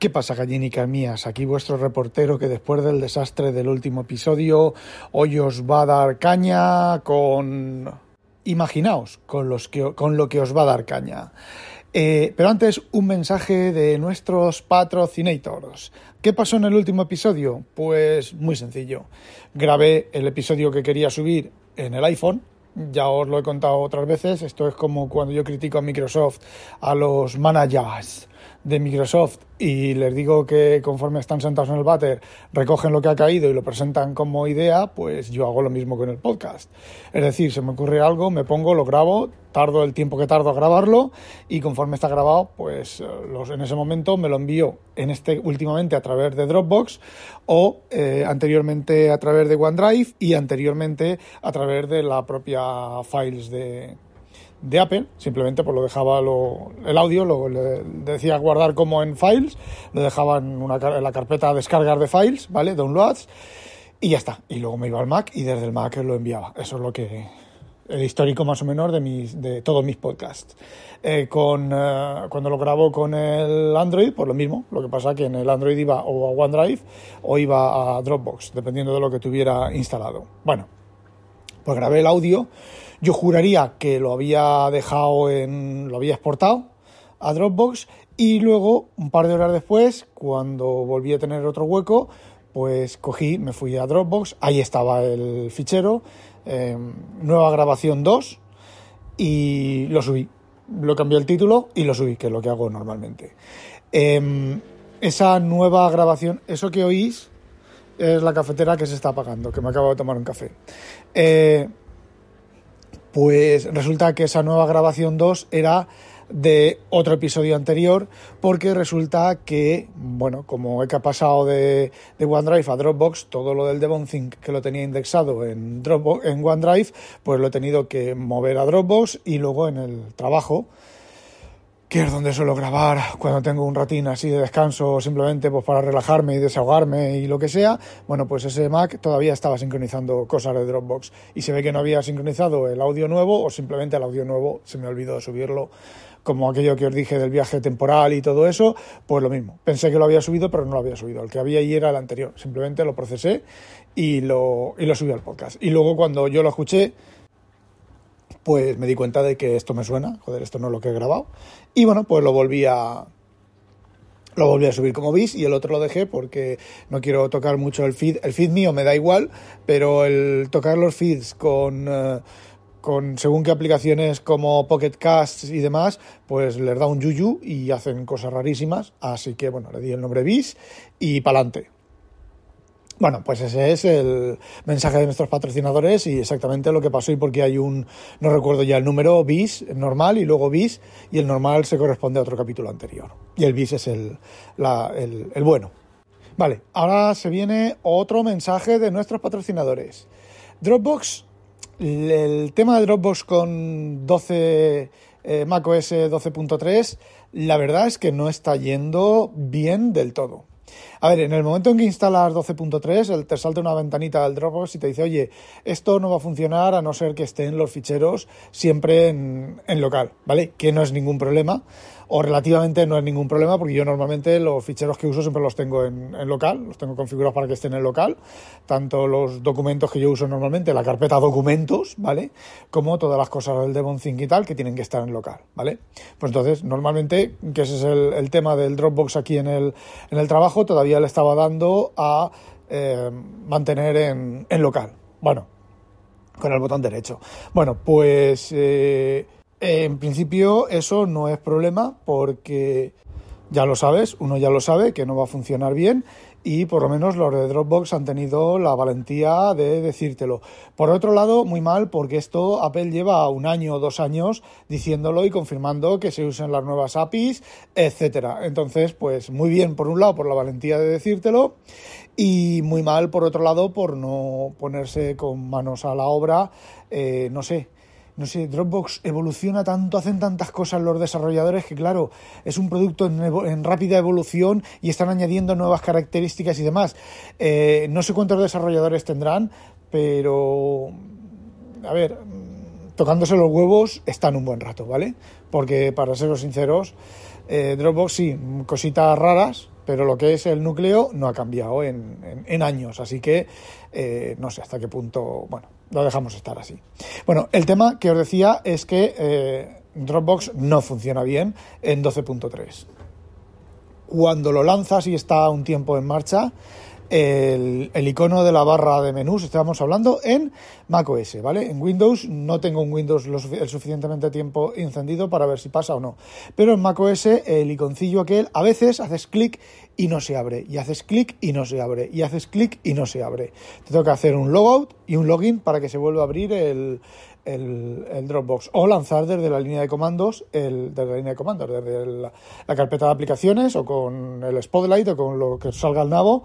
¿Qué pasa, gallinicas mías? Aquí vuestro reportero que después del desastre del último episodio hoy os va a dar caña con... Imaginaos con, lo que os va a dar caña. Eh, pero antes, un mensaje de nuestros patrocinators. ¿Qué pasó en el último episodio? Pues muy sencillo. Grabé el episodio que quería subir en el iPhone, ya os lo he contado otras veces, esto es como cuando yo critico a Microsoft, a los managers de Microsoft y les digo que conforme están sentados en el váter recogen lo que ha caído y lo presentan como idea, pues yo hago lo mismo con el podcast. Es decir, se me ocurre algo, me pongo, lo grabo, tardo el tiempo que tardo a grabarlo y conforme está grabado, pues eh, los, en ese momento me lo envío en este últimamente a través de Dropbox o eh, anteriormente a través de OneDrive y anteriormente a través de la propia files de de Apple, simplemente pues lo dejaba el audio, lo le decía guardar como en files, lo dejaba en, una, en la carpeta descargar de files, ¿vale? Downloads, y ya está. Y luego me iba al Mac y desde el Mac lo enviaba. Eso es lo que el histórico más o menos de mis de todos mis podcasts. Eh, con eh, cuando lo grabo con el Android, pues lo mismo. Lo que pasa que en el Android iba o a OneDrive o iba a Dropbox, dependiendo de lo que tuviera instalado. Bueno, pues grabé el audio yo juraría que lo había dejado en. lo había exportado a Dropbox y luego, un par de horas después, cuando volví a tener otro hueco, pues cogí, me fui a Dropbox, ahí estaba el fichero, em, nueva grabación 2 y lo subí. Lo cambié el título y lo subí, que es lo que hago normalmente. Em, esa nueva grabación, eso que oís, es la cafetera que se está apagando, que me acabo de tomar un café. Eh, pues resulta que esa nueva grabación 2 era de otro episodio anterior, porque resulta que, bueno, como he pasado de, de, OneDrive a Dropbox, todo lo del Devonthink que lo tenía indexado en, Dropbox, en OneDrive, pues lo he tenido que mover a Dropbox y luego en el trabajo que es donde suelo grabar cuando tengo un ratín así de descanso, simplemente pues para relajarme y desahogarme y lo que sea, bueno, pues ese Mac todavía estaba sincronizando cosas de Dropbox y se ve que no había sincronizado el audio nuevo o simplemente el audio nuevo se me olvidó de subirlo como aquello que os dije del viaje temporal y todo eso, pues lo mismo. Pensé que lo había subido, pero no lo había subido. El que había ahí era el anterior. Simplemente lo procesé y lo, y lo subí al podcast. Y luego cuando yo lo escuché, pues me di cuenta de que esto me suena, joder, esto no es lo que he grabado. Y bueno, pues lo volví a, lo volví a subir como veis y el otro lo dejé porque no quiero tocar mucho el feed. El feed mío me da igual, pero el tocar los feeds con, eh, con según qué aplicaciones como Pocket Cast y demás, pues les da un yuyu y hacen cosas rarísimas. Así que bueno, le di el nombre bis y pa'lante. Bueno, pues ese es el mensaje de nuestros patrocinadores y exactamente lo que pasó y porque hay un, no recuerdo ya el número, bis, normal y luego bis, y el normal se corresponde a otro capítulo anterior. Y el bis es el, el, bueno. Vale, ahora se viene otro mensaje de nuestros patrocinadores. Dropbox, el tema de Dropbox con 12, eh, macOS 12.3, la verdad es que no está yendo bien del todo. A ver, en el momento en que instalas 12.3, te salta una ventanita del Dropbox y te dice, oye, esto no va a funcionar a no ser que estén los ficheros siempre en, en local, ¿vale? Que no es ningún problema o relativamente no es ningún problema porque yo normalmente los ficheros que uso siempre los tengo en, local, los tengo configurados para que estén en local, tanto los documentos que yo uso normalmente, la carpeta documentos, ¿vale? Como todas las cosas del Devonthink y tal que tienen que estar en local, ¿vale? Pues entonces, normalmente, que ese es el, tema del Dropbox aquí en el, en el trabajo, todavía le estaba dando a eh, mantener en, en local. Bueno, con el botón derecho. Bueno, pues... Eh, en principio eso no es problema porque ya lo sabes, uno ya lo sabe que no va a funcionar bien y por lo menos los de Dropbox han tenido la valentía de decírtelo. Por otro lado, muy mal porque esto Apple lleva un año o dos años diciéndolo y confirmando que se usen las nuevas APIs, etcétera. Entonces, pues muy bien por un lado por la valentía de decírtelo y muy mal por otro lado por no ponerse con manos a la obra, eh, no sé no sé, Dropbox evoluciona tanto, hacen tantas cosas los desarrolladores que claro, es un producto en, rápida evolución y están añadiendo nuevas características y demás. Eh, no sé cuántos desarrolladores tendrán, pero a ver, tocándose los huevos están un buen rato, ¿vale? Porque para seros sinceros, eh, Dropbox sí, cositas raras, pero lo que es el núcleo no ha cambiado en, años, así que eh, no sé hasta qué punto, bueno, lo dejamos estar así. Bueno, el tema que os decía es que eh, Dropbox no funciona bien en 12.3. Cuando lo lanzas y está un tiempo en marcha, el, icono de la barra de menús, estamos hablando en macOS, ¿vale? En Windows no tengo un Windows lo el suficientemente tiempo encendido para ver si pasa o no. Pero en macOS el iconcillo aquel, a veces haces clic y no se abre, y haces clic y no se abre, y haces clic y no se abre. Te toca hacer un logout y un login para que se vuelva a abrir el, el, Dropbox o lanzar desde la línea de comandos, el, desde la línea de comandos, desde la, carpeta de aplicaciones o con el Spotlight o con lo que salga el nabo,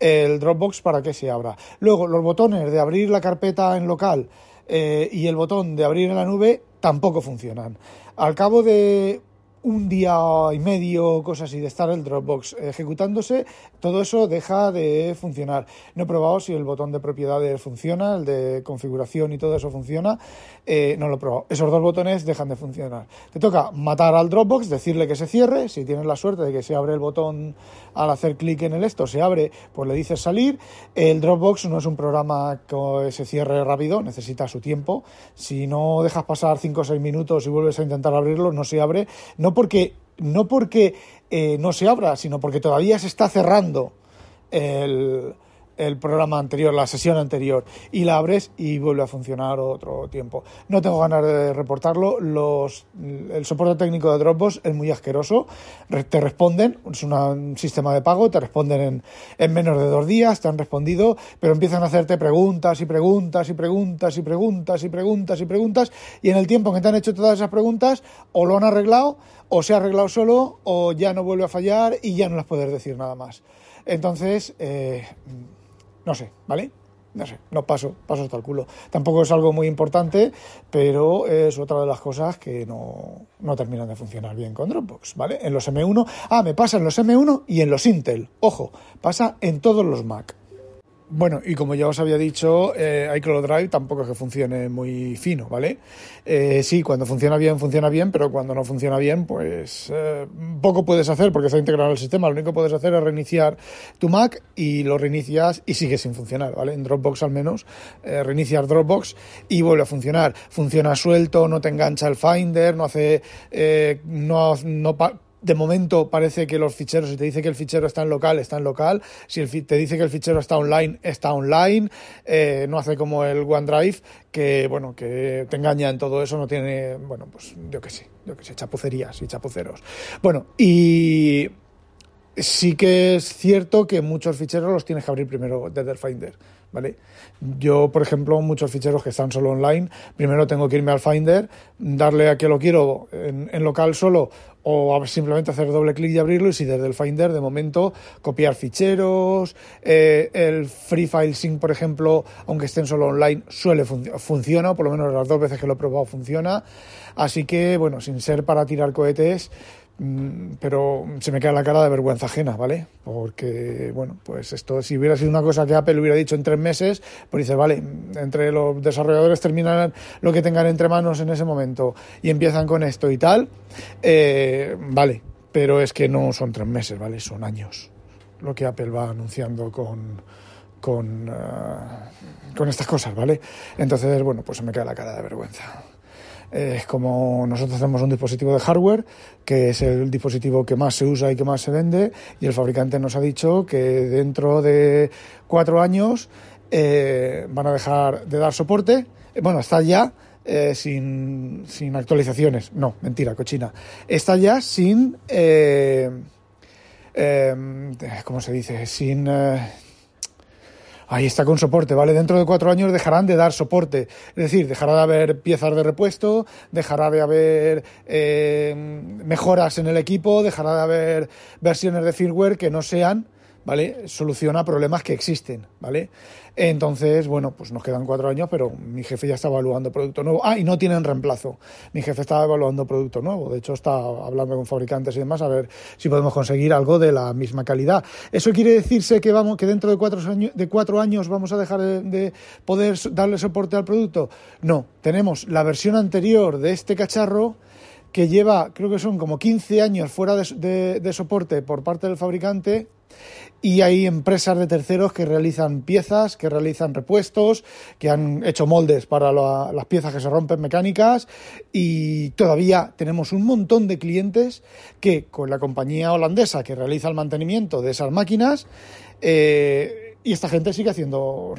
el Dropbox para que se abra. Luego, los botones de abrir la carpeta en local eh, y el botón de abrir en la nube tampoco funcionan. Al cabo de un día y medio, cosas así, de estar el Dropbox ejecutándose, todo eso deja de funcionar. No he probado si el botón de propiedades funciona, el de configuración y todo eso funciona. Eh, no lo he probado. Esos dos botones dejan de funcionar. Te toca matar al Dropbox, decirle que se cierre. Si tienes la suerte de que se abre el botón al hacer clic en el esto, se abre, pues le dices salir. El Dropbox no es un programa que se cierre rápido, necesita su tiempo. Si no dejas pasar 5 o 6 minutos y vuelves a intentar abrirlo, no se abre. No porque, no porque eh, no se abra, sino porque todavía se está cerrando el, el programa anterior, la sesión anterior, y la abres y vuelve a funcionar otro tiempo. No tengo ganas de reportarlo. Los, el soporte técnico de Dropbox es muy asqueroso. Te responden, es un sistema de pago, te responden en, en menos de dos días, te han respondido, pero empiezan a hacerte preguntas y preguntas y preguntas y preguntas y preguntas y preguntas, y en el tiempo que te han hecho todas esas preguntas, o lo han arreglado, o se ha arreglado solo, o ya no vuelve a fallar y ya no las puedes decir nada más. Entonces, eh, no sé, ¿vale? No sé, no paso, paso hasta el culo. Tampoco es algo muy importante, pero es otra de las cosas que no, no terminan de funcionar bien con Dropbox, ¿vale? En los M1, ah, me pasa en los M1 y en los Intel. Ojo, pasa en todos los Mac. Bueno, y como ya os había dicho, eh, iCloud Drive tampoco es que funcione muy fino, ¿vale? Eh, sí, cuando funciona bien, funciona bien, pero cuando no funciona bien, pues eh, poco puedes hacer porque está integrado el sistema. Lo único que puedes hacer es reiniciar tu Mac y lo reinicias y sigue sin funcionar, ¿vale? En Dropbox al menos, eh, reiniciar Dropbox y vuelve a funcionar. Funciona suelto, no te engancha el Finder, no hace, eh, no, no de momento parece que los ficheros, si te dice que el fichero está en local, está en local. Si te dice que el fichero está online, está online. Eh, no hace como el OneDrive, que bueno, que te engaña en todo eso, no tiene, bueno, pues yo qué sé, yo qué sé, chapucerías y chapuceros. Bueno, y sí que es cierto que muchos ficheros los tienes que abrir primero desde el Finder. ¿vale? Yo, por ejemplo, muchos ficheros que están solo online, primero tengo que irme al Finder, darle a que lo quiero en, local solo o simplemente hacer doble clic y abrirlo y si desde el Finder de momento copiar ficheros, eh, el Free File Sync, por ejemplo, aunque estén solo online, suele funciona, o por lo menos las dos veces que lo he probado funciona. Así que, bueno, sin ser para tirar cohetes, pero se me queda la cara de vergüenza ajena, ¿vale? Porque, bueno, pues esto, si hubiera sido una cosa que Apple hubiera dicho en tres meses, pues dice, vale, entre los desarrolladores terminan lo que tengan entre manos en ese momento y empiezan con esto y tal, eh, vale, pero es que no son tres meses, ¿vale? Son años lo que Apple va anunciando con, con, uh, con estas cosas, ¿vale? Entonces, bueno, pues se me queda la cara de vergüenza es como nosotros tenemos un dispositivo de hardware, que es el dispositivo que más se usa y que más se vende, y el fabricante nos ha dicho que dentro de cuatro años eh, van a dejar de dar soporte. Eh, bueno, está ya eh, sin, sin, actualizaciones. No, mentira, cochina. Está ya sin... ¿Cómo se dice? Sin ahí está con soporte, ¿vale? Dentro de cuatro años dejarán de dar soporte, es decir, dejará de haber piezas de repuesto, dejará de haber eh, mejoras en el equipo, dejará de haber versiones de firmware que no sean ¿vale? Soluciona problemas que existen, ¿vale? Entonces, bueno, pues nos quedan cuatro años, pero mi jefe ya está evaluando producto nuevo. Ah, y no tienen reemplazo. Mi jefe está evaluando producto nuevo. De hecho, está hablando con fabricantes y demás a ver si podemos conseguir algo de la misma calidad. ¿Eso quiere decirse que, vamos, que dentro de cuatro, años, de cuatro años vamos a dejar de poder darle soporte al producto? No, tenemos la versión anterior de este cacharro que lleva, creo que son como 15 años fuera de, soporte por parte del fabricante y hay empresas de terceros que realizan piezas, que realizan repuestos, que han hecho moldes para las piezas que se rompen mecánicas y todavía tenemos un montón de clientes que con la compañía holandesa que realiza el mantenimiento de esas máquinas eh, y esta gente sigue haciendo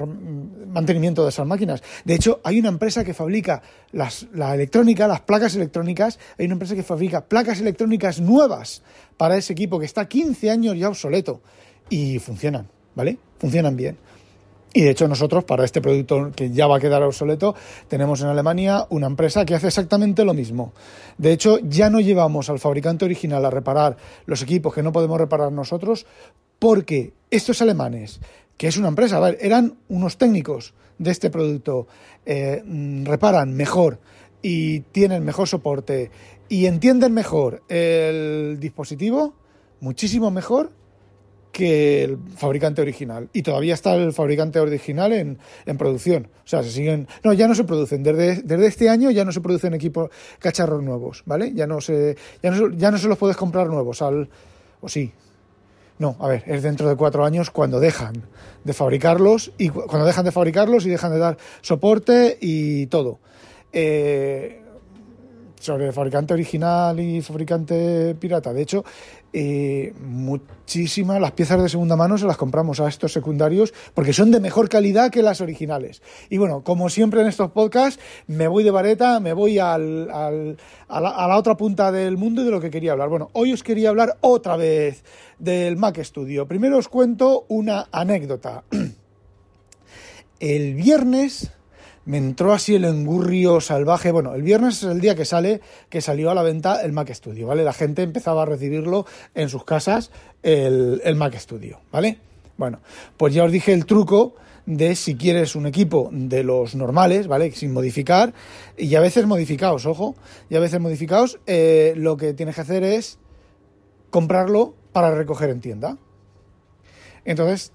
mantenimiento de esas máquinas. De hecho, hay una empresa que fabrica las, la electrónica, las placas electrónicas, hay una empresa que fabrica placas electrónicas nuevas para ese equipo que está 15 años ya obsoleto y funcionan, ¿vale? Funcionan bien. Y de hecho nosotros, para este producto que ya va a quedar obsoleto, tenemos en Alemania una empresa que hace exactamente lo mismo. De hecho, ya no llevamos al fabricante original a reparar los equipos que no podemos reparar nosotros, porque estos alemanes que es una empresa, a eran unos técnicos de este producto, eh, mm, reparan mejor y tienen mejor soporte y entienden mejor el dispositivo, muchísimo mejor que el fabricante original. Y todavía está el fabricante original en, producción. O sea, se siguen. No, ya no se producen. Desde, desde este año ya no se producen equipos cacharros nuevos, ¿vale? Ya no se, ya no, ya no se los puedes comprar nuevos. Al, o sí, no, a ver, es dentro de cuatro años cuando dejan de fabricarlos y cuando dejan de fabricarlos y dejan de dar soporte y todo. Eh, sobre fabricante original y fabricante pirata. De hecho, eh, muchísimas las piezas de segunda mano se las compramos a estos secundarios porque son de mejor calidad que las originales. Y bueno, como siempre en estos podcasts, me voy de vareta, me voy al, al, a, la, a la otra punta del mundo y de lo que quería hablar. Bueno, hoy os quería hablar otra vez del Mac Studio. Primero os cuento una anécdota. El viernes me entró así el engurrio salvaje. Bueno, el viernes es el día que sale, que salió a la venta el Mac Studio, ¿vale? La gente empezaba a recibirlo en sus casas, el, el Mac Studio, ¿vale? Bueno, pues ya os dije el truco de si quieres un equipo de los normales, ¿vale? Sin modificar, y a veces modificados, ojo, y a veces modificados, eh, lo que tienes que hacer es comprarlo para recoger en tienda. Entonces,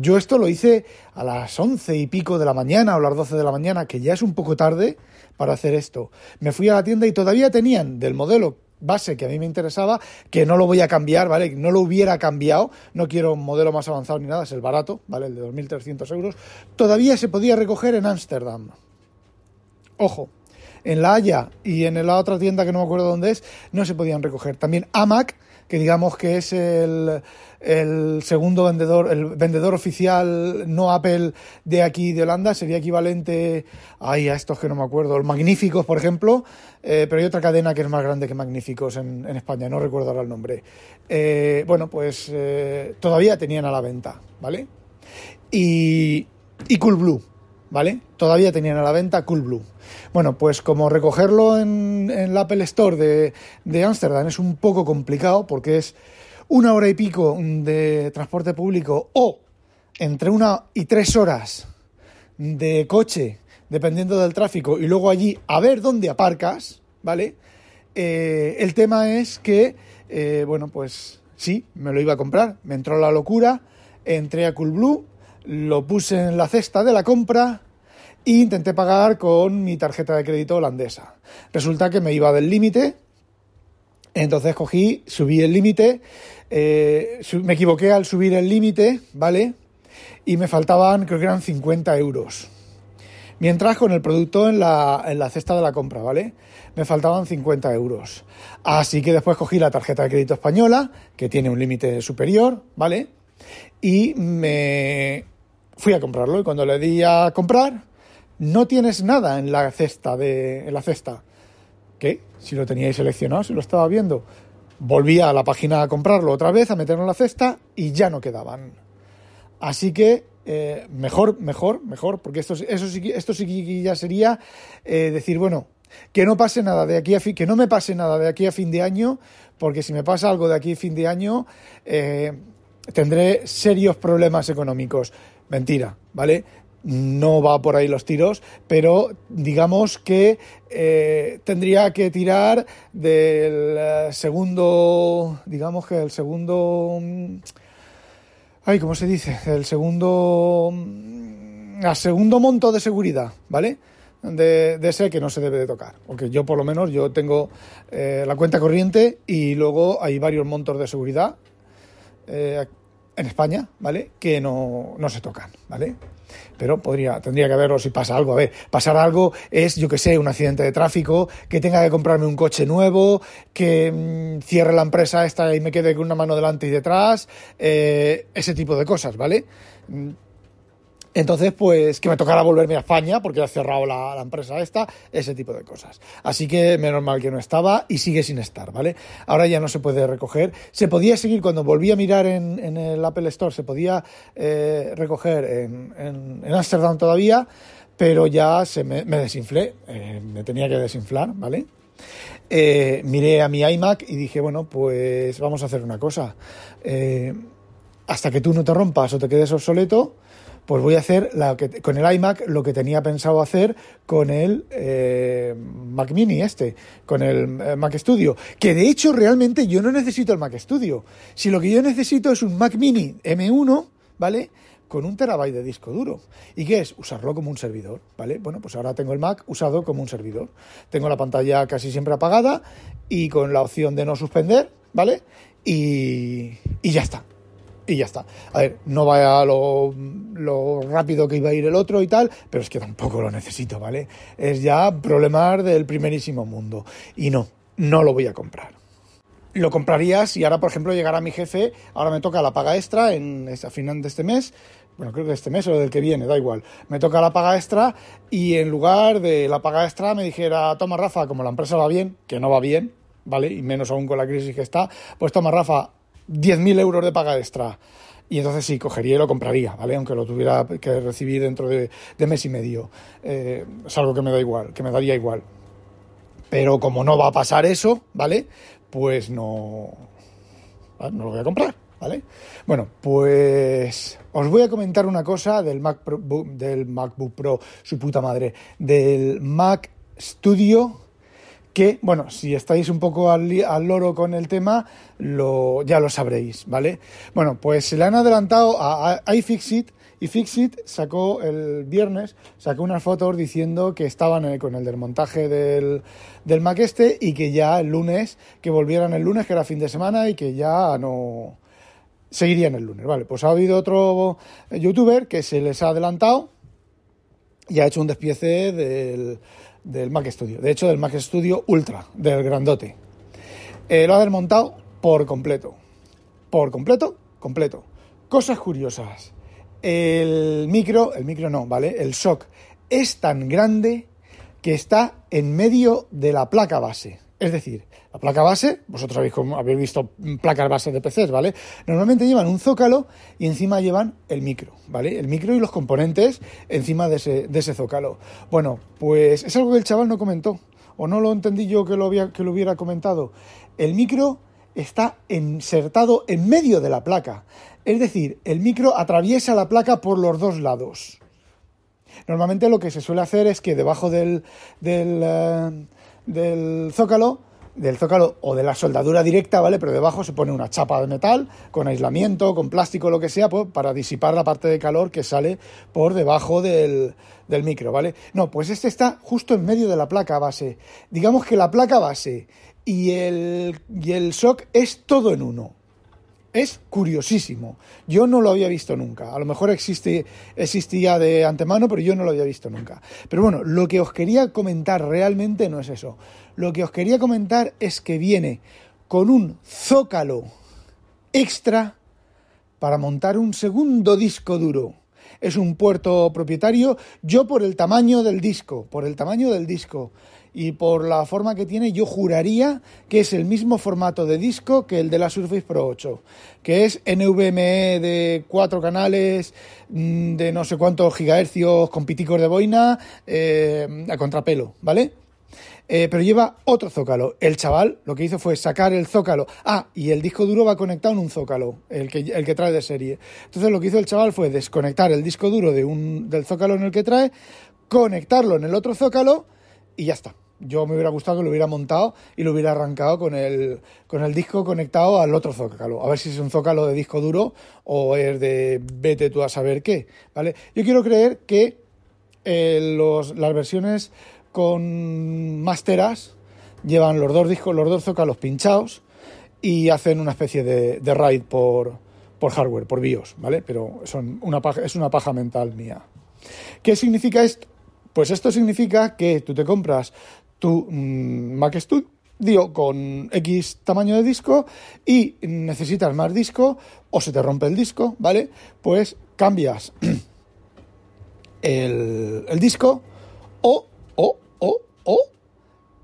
yo esto lo hice a las once y pico de la mañana o las doce de la mañana, que ya es un poco tarde para hacer esto. Me fui a la tienda y todavía tenían del modelo base que a mí me interesaba, que no lo voy a cambiar, ¿vale? No lo hubiera cambiado, no quiero un modelo más avanzado ni nada, es el barato, ¿vale? El de 2.300 euros. Todavía se podía recoger en Ámsterdam. Ojo, en La Haya y en la otra tienda que no me acuerdo dónde es, no se podían recoger. También AMAC que digamos que es el, segundo vendedor, el vendedor oficial no Apple de aquí de Holanda, sería equivalente ay, a estos que no me acuerdo, los Magníficos, por ejemplo, eh, pero hay otra cadena que es más grande que Magníficos en, España, no recuerdo ahora el nombre. Eh, bueno, pues eh, todavía tenían a la venta, ¿vale? Y, y Coolblue, ¿vale? Todavía tenían a la venta Coolblue. Bueno, pues como recogerlo en, el Apple Store de Ámsterdam es un poco complicado porque es una hora y pico de transporte público o entre una y tres horas de coche, dependiendo del tráfico, y luego allí a ver dónde aparcas, ¿vale? Eh, el tema es que, eh, bueno, pues sí, me lo iba a comprar, me entró la locura, entré a Coolblue, lo puse en la cesta de la compra e intenté pagar con mi tarjeta de crédito holandesa. Resulta que me iba del límite, entonces cogí, subí el límite, eh, me equivoqué al subir el límite, ¿vale? Y me faltaban, creo que eran 50 euros. Mientras con el producto en la, en la cesta de la compra, ¿vale? Me faltaban 50 euros. Así que después cogí la tarjeta de crédito española, que tiene un límite superior, ¿vale? Y me fui a comprarlo. Y cuando le di a comprar, no tienes nada en la cesta de en la cesta. ¿Qué? Si lo teníais seleccionado, si lo estaba viendo. Volví a la página a comprarlo otra vez, a meterlo en la cesta y ya no quedaban. Así que eh, mejor, mejor, mejor, porque esto, eso sí, esto sí ya sería eh, decir, bueno, que no pase nada de aquí a fin, que no me pase nada de aquí a fin de año, porque si me pasa algo de aquí a fin de año, eh, tendré serios problemas económicos. Mentira, ¿vale? No va por ahí los tiros, pero digamos que eh, tendría que tirar del eh, segundo, digamos que el segundo, mm, ay, ¿cómo se dice? El segundo, mm, el segundo monto de seguridad, ¿vale? de, ese que no se debe de tocar. Porque yo por lo menos yo tengo eh, la cuenta corriente y luego hay varios montos de seguridad eh, en España, ¿vale? Que no, no se tocan, ¿vale? Pero podría, tendría que verlo si pasa algo. A ver, pasar algo es, yo que sé, un accidente de tráfico, que tenga que comprarme un coche nuevo, que mm, cierre la empresa esta y me quede con una mano delante y detrás, eh, ese tipo de cosas, ¿vale? Entonces, pues que me tocara volverme a España porque ha cerrado la, empresa esta, ese tipo de cosas. Así que menos mal que no estaba y sigue sin estar, ¿vale? Ahora ya no se puede recoger. Se podía seguir cuando volví a mirar en, el Apple Store, se podía eh, recoger en Amsterdam todavía, pero ya se me, desinflé, eh, me tenía que desinflar, ¿vale? Eh, miré a mi iMac y dije, bueno, pues vamos a hacer una cosa. hasta que tú no te rompas o te quedes obsoleto, pues voy a hacer que, con el iMac lo que tenía pensado hacer con el eh, Mac Mini este, con el eh, Mac Studio, que de hecho realmente yo no necesito el Mac Studio, si lo que yo necesito es un Mac Mini M1, ¿vale? con un terabyte de disco duro. ¿Y qué es? Usarlo como un servidor, ¿vale? Bueno, pues ahora tengo el Mac usado como un servidor. Tengo la pantalla casi siempre apagada y con la opción de no suspender, ¿vale? Y ya está y ya está. A ver, no vaya lo, rápido que iba a ir el otro y tal, pero es que tampoco lo necesito, ¿vale? Es ya problemas del primerísimo mundo. Y no, no lo voy a comprar. Lo compraría si ahora, por ejemplo, llegara mi jefe, ahora me toca la paga extra en, a final de este mes, bueno, creo que este mes o del que viene, da igual. Me toca la paga extra y en lugar de la paga extra me dijera, toma Rafa, como la empresa va bien, que no va bien, ¿vale? Y menos aún con la crisis que está, pues toma Rafa, 10.000 euros de paga extra. Y entonces sí, cogería y lo compraría, ¿vale? Aunque lo tuviera que recibir dentro de, mes y medio. Eh, es algo que me da igual, que me daría igual. Pero como no va a pasar eso, ¿vale? Pues no, ah, no lo voy a comprar, ¿vale? Bueno, pues os voy a comentar una cosa del Mac del MacBook Pro, su puta madre, del Mac Studio que, bueno, si estáis un poco al, loro con el tema, lo, ya lo sabréis, ¿vale? Bueno, pues se le han adelantado a, iFixit y Fixit sacó el viernes, sacó unas fotos diciendo que estaban con el desmontaje del, del Mac este y que ya el lunes, que volvieran el lunes, que era fin de semana y que ya no seguirían el lunes, ¿vale? Pues ha habido otro youtuber que se les ha adelantado y ha hecho un despiece del del Mac Studio. De hecho, del Mac Studio Ultra, del grandote. Eh, lo ha desmontado por completo. Por completo, completo. Cosas curiosas. El micro, el micro no, ¿vale? El shock es tan grande que está en medio de la placa base. Es decir, la placa base, vosotros habéis, habéis visto placas base de PCs, ¿vale? Normalmente llevan un zócalo y encima llevan el micro, ¿vale? El micro y los componentes encima de ese, de ese zócalo. Bueno, pues es algo que el chaval no comentó, o no lo entendí yo que lo, que lo hubiera comentado. El micro está insertado en medio de la placa. Es decir, el micro atraviesa la placa por los dos lados. Normalmente lo que se suele hacer es que debajo del, del eh, del zócalo, del zócalo o de la soldadura directa, ¿vale? Pero debajo se pone una chapa de metal con aislamiento, con plástico, lo que sea, pues, para disipar la parte de calor que sale por debajo del, del micro, ¿vale? No, pues este está justo en medio de la placa base. Digamos que la placa base y el, y el shock es todo en uno. Es curiosísimo. Yo no lo había visto nunca. A lo mejor existe, existía de antemano, pero yo no lo había visto nunca. Pero bueno, lo que os quería comentar realmente no es eso. Lo que os quería comentar es que viene con un zócalo extra para montar un segundo disco duro. Es un puerto propietario, yo por el tamaño del disco, por el tamaño del disco y por la forma que tiene, yo juraría que es el mismo formato de disco que el de la Surface Pro 8, que es NVMe de cuatro canales, mm, de no sé cuántos gigahercios con piticos de boina, eh, a contrapelo, ¿vale? Eh, pero lleva otro zócalo. El chaval lo que hizo fue sacar el zócalo. Ah, y el disco duro va conectado en un zócalo, el que, el que trae de serie. Entonces lo que hizo el chaval fue desconectar el disco duro de un, del zócalo en el que trae, conectarlo en el otro zócalo y ya está yo me hubiera gustado que lo hubiera montado y lo hubiera arrancado con el, con el disco conectado al otro zócalo. A ver si es un zócalo de disco duro o es de vete tú a saber qué, ¿vale? Yo quiero creer que eh, los, las versiones con más teras llevan los dos discos, los dos zócalos pinchados y hacen una especie de, de RAID por, por hardware, por BIOS, ¿vale? Pero son una es una paja mental mía. ¿Qué significa esto? Pues esto significa que tú te compras tu mm, Mac Studio con X tamaño de disco y necesitas más disco o se te rompe el disco, ¿vale? Pues cambias el, el disco o, o, o, o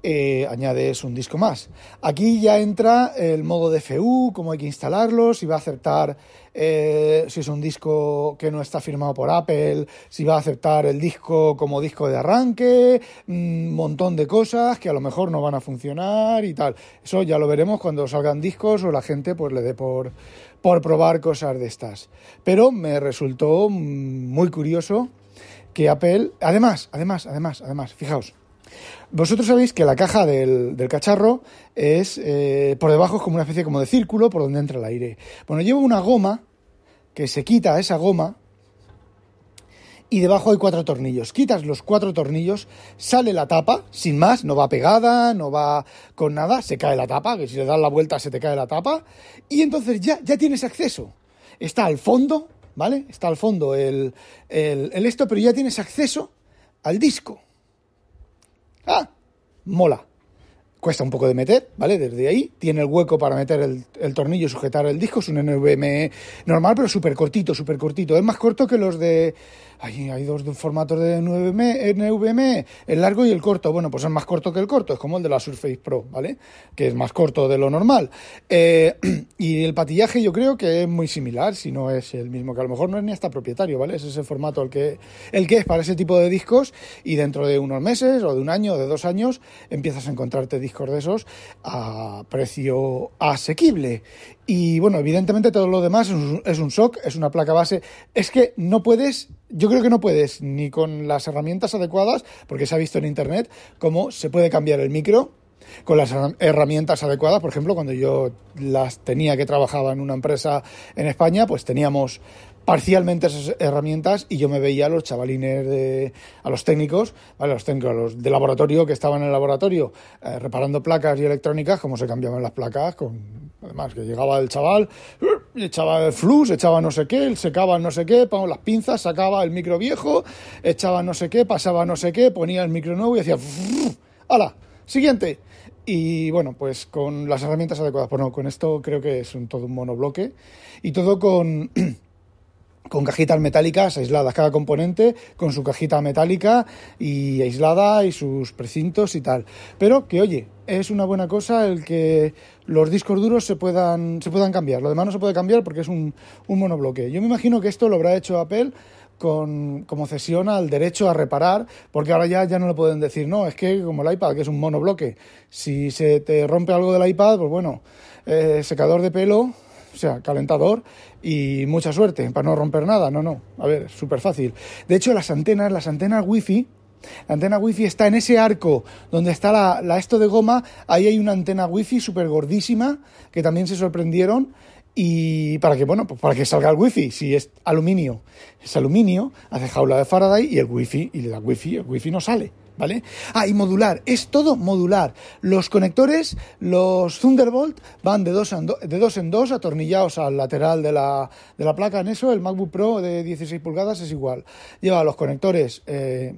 eh, añades un disco más. Aquí ya entra el modo DFU, cómo hay que instalarlo, si va a aceptar eh, si es un disco que no está firmado por Apple, si va a aceptar el disco como disco de arranque, un montón de cosas que a lo mejor no van a funcionar y tal. Eso ya lo veremos cuando salgan discos o la gente pues le dé por, por probar cosas de estas. Pero me resultó muy curioso que Apple, además, además, además, además, fijaos, vosotros sabéis que la caja del, cacharro es eh, por debajo es como una especie como de círculo por donde entra el aire. Bueno, llevo una goma que se quita esa goma y debajo hay cuatro tornillos. Quitas los cuatro tornillos, sale la tapa, sin más, no va pegada, no va con nada, se cae la tapa, que si le das la vuelta se te cae la tapa, y entonces ya, ya tienes acceso. Está al fondo, ¿vale? Está al fondo el, el, el esto, pero ya tienes acceso al disco. Ah, mola. Cuesta un poco de meter, ¿vale? Desde ahí tiene el hueco para meter el, tornillo y sujetar el disco. Es un NVMe normal, pero súper cortito, súper cortito. Es más corto que los de hay, hay dos formatos de NVMe, NVMe, el largo y el corto. Bueno, pues es más corto que el corto, es como el de la Surface Pro, ¿vale? Que es más corto de lo normal. Eh, y el patillaje yo creo que es muy similar, si no es el mismo, que a lo mejor no es ni hasta propietario, ¿vale? Es ese formato el que, el que es para ese tipo de discos y dentro de unos meses o de un año o de dos años empiezas a encontrarte discos de esos a precio asequible. Y bueno, evidentemente todo lo demás es un, SOC, es una placa base. Es que no puedes, yo creo que no puedes ni con las herramientas adecuadas, porque se ha visto en internet cómo se puede cambiar el micro con las herramientas adecuadas. Por ejemplo, cuando yo las tenía que trabajaba en una empresa en España, pues teníamos parcialmente esas herramientas y yo me veía a los chavalines, de, a los técnicos, ¿vale? a los técnicos, de laboratorio que estaban en el laboratorio eh, reparando placas y electrónicas, cómo se cambiaban las placas, con, además que llegaba el chaval, echaba el flux, echaba no sé qué, secaba no sé qué, ponía las pinzas, sacaba el micro viejo, echaba no sé qué, pasaba no sé qué, ponía el micro nuevo y hacía, ¡hala! Siguiente. Y bueno, pues con las herramientas adecuadas. Bueno, con esto creo que es un, todo un monobloque y todo con con cajitas metálicas aisladas, cada componente con su cajita metálica y aislada y sus precintos y tal. Pero que oye, es una buena cosa el que los discos duros se puedan, se puedan cambiar. Lo demás no se puede cambiar porque es un, un monobloque. Yo me imagino que esto lo habrá hecho Apple con, como cesión al derecho a reparar, porque ahora ya, ya no le pueden decir, no, es que como el iPad, que es un monobloque, si se te rompe algo del iPad, pues bueno, eh, secador de pelo, sea, calentador y mucha suerte para no romper nada. No, no. A ver, súper fácil. De hecho, las antenas, las antenas wifi, la antena wifi está en ese arco donde está la, la esto de goma. Ahí hay una antena wifi súper gordísima que también se sorprendieron. Y para que, bueno, pues para que salga el wifi, si es aluminio, es aluminio, hace jaula de Faraday y el wifi, y la wifi, el wifi no sale. ¿Vale? Ah, y modular, es todo modular. Los conectores, los Thunderbolt, van de dos en, de dos, en dos, atornillados al lateral de la, de la placa. En eso, el MacBook Pro de 16 pulgadas es igual. Lleva los conectores eh,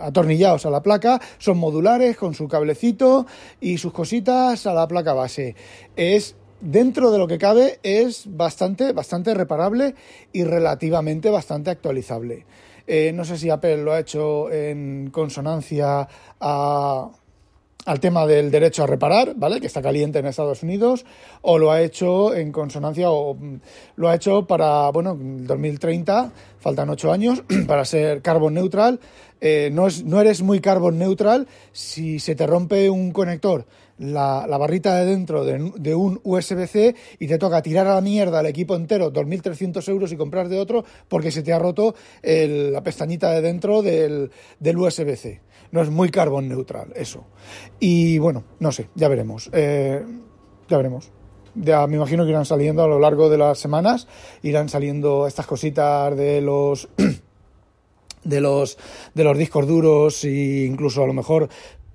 atornillados a la placa, son modulares con su cablecito y sus cositas a la placa base. Es dentro de lo que cabe es bastante, bastante reparable y relativamente bastante actualizable. Eh, no sé si Apple lo ha hecho en consonancia al tema del derecho a reparar, ¿vale? Que está caliente en Estados Unidos, o lo ha hecho en consonancia, o lo ha hecho para, bueno, 2030, faltan ocho años, para ser carbon neutral. Eh, no, es, no eres muy carbon neutral si se te rompe un conector la, barrita de dentro de, un USB-C y te toca tirar a la mierda el equipo entero, 2.300 euros y comprar de otro porque se te ha roto la pestañita de dentro del, USB-C. No es muy carbon neutral eso. Y bueno, no sé, ya veremos. Eh, ya veremos. Ya me imagino que irán saliendo a lo largo de las semanas, irán saliendo estas cositas de los de los, de los discos duros e incluso a lo mejor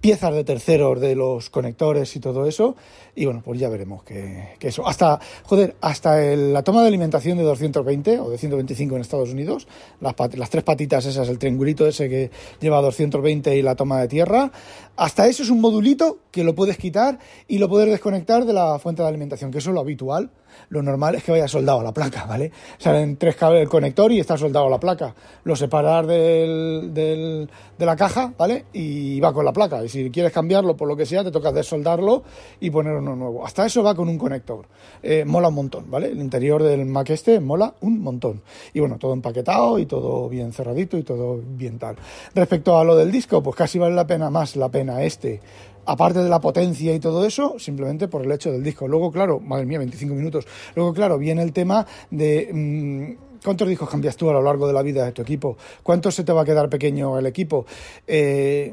piezas de terceros de los conectores y todo eso. Y bueno, pues ya veremos que, eso. Hasta, joder, hasta la toma de alimentación de 220 o de 125 en Estados Unidos, las, las tres patitas esas, el triangulito ese que lleva 220 y la toma de tierra, hasta eso es un modulito que lo puedes quitar y lo puedes desconectar de la fuente de alimentación, que eso es lo habitual. Lo normal es que vaya soldado la placa, ¿vale? Salen tres cables del conector y está soldado a la placa. Lo separas del, del, de la caja, ¿vale? Y va con la placa. Y si quieres cambiarlo por lo que sea, te toca desoldarlo y poner uno nuevo. Hasta eso va con un conector. Eh, mola un montón, ¿vale? El interior del Mac este mola un montón. Y bueno, todo empaquetado y todo bien cerradito y todo bien tal. Respecto a lo del disco, pues casi vale la pena más la pena este aparte de la potencia y todo eso, simplemente por el hecho del disco. Luego, claro, madre mía, 25 minutos. Luego, claro, viene el tema de... Mm, ¿Cuántos discos cambias tú a lo largo de la vida de tu equipo? ¿Cuánto se te va a quedar pequeño el equipo? Eh,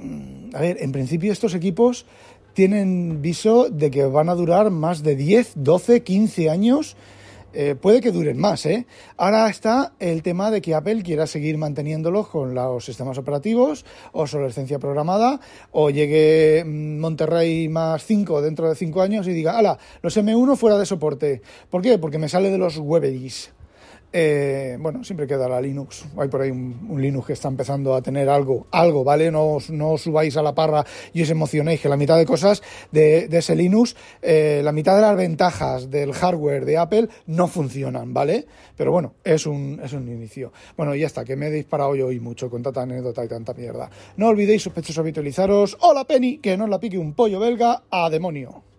a ver, en principio estos equipos tienen viso de que van a durar más de 10, 12, 15 años eh, puede que duren más, ¿eh? Ahora está el tema de que Apple quiera seguir manteniéndolos con los sistemas operativos, o obsolescencia programada, o llegue mm, Monterrey más 5 dentro de 5 años y diga, ala, los M1 fuera de soporte. ¿Por qué? Porque me sale de los WebEx. Eh, bueno, siempre queda la Linux. Hay por ahí un, Linux que está empezando a tener algo, algo, ¿vale? No, no os subáis a la parra y os emocionéis, que la mitad de cosas de, ese Linux, eh, la mitad de las ventajas del hardware de Apple no funcionan, ¿vale? Pero bueno, es un, es un inicio. Bueno, y ya está, que me he disparado yo hoy mucho con tanta anécdota y tanta mierda. No olvidéis, sospechosos, habitualizaros. Hola Penny, que no la pique un pollo belga a demonio.